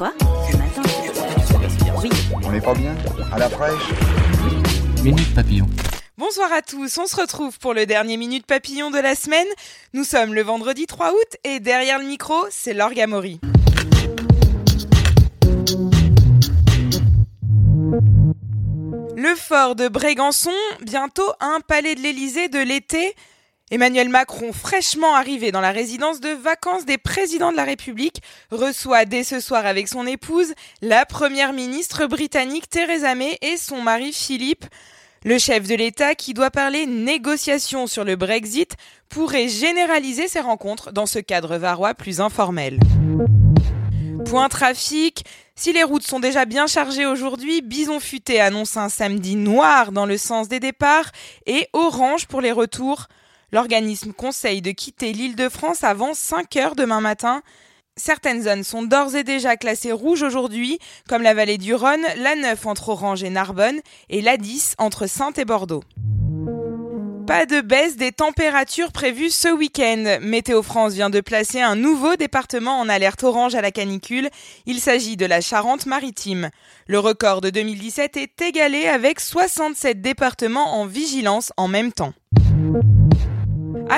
Quoi Ce matin Oui. On n'est pas bien À la fraîche Minute Papillon. Bonsoir à tous, on se retrouve pour le dernier Minute Papillon de la semaine. Nous sommes le vendredi 3 août et derrière le micro, c'est l'Orgamori. Le fort de Brégançon, bientôt un palais de l'Élysée de l'été. Emmanuel Macron, fraîchement arrivé dans la résidence de vacances des présidents de la République, reçoit dès ce soir avec son épouse la première ministre britannique Theresa May et son mari Philippe. Le chef de l'État, qui doit parler négociations sur le Brexit, pourrait généraliser ses rencontres dans ce cadre varois plus informel. Point trafic. Si les routes sont déjà bien chargées aujourd'hui, Bison Futé annonce un samedi noir dans le sens des départs et orange pour les retours. L'organisme conseille de quitter l'île de France avant 5 heures demain matin. Certaines zones sont d'ores et déjà classées rouges aujourd'hui, comme la vallée du Rhône, la 9 entre Orange et Narbonne et la 10 entre Sainte et Bordeaux. Pas de baisse des températures prévues ce week-end. Météo France vient de placer un nouveau département en alerte orange à la canicule. Il s'agit de la Charente-Maritime. Le record de 2017 est égalé avec 67 départements en vigilance en même temps.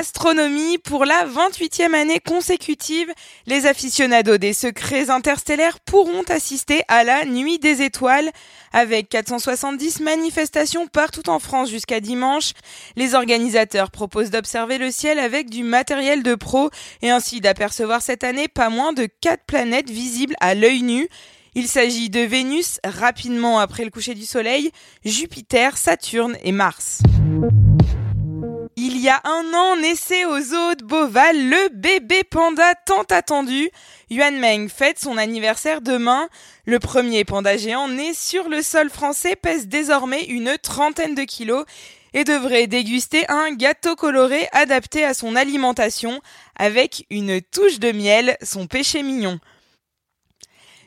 Astronomie, pour la 28e année consécutive, les aficionados des secrets interstellaires pourront assister à la Nuit des étoiles. Avec 470 manifestations partout en France jusqu'à dimanche, les organisateurs proposent d'observer le ciel avec du matériel de pro et ainsi d'apercevoir cette année pas moins de 4 planètes visibles à l'œil nu. Il s'agit de Vénus, rapidement après le coucher du Soleil, Jupiter, Saturne et Mars. Il y a un an naissait au zoo de Beauval le bébé panda tant attendu. Yuan Meng fête son anniversaire demain. Le premier panda géant né sur le sol français pèse désormais une trentaine de kilos et devrait déguster un gâteau coloré adapté à son alimentation avec une touche de miel, son péché mignon.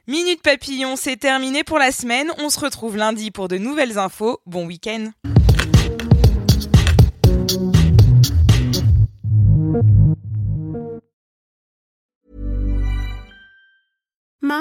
Minute Papillon, c'est terminé pour la semaine. On se retrouve lundi pour de nouvelles infos. Bon week-end.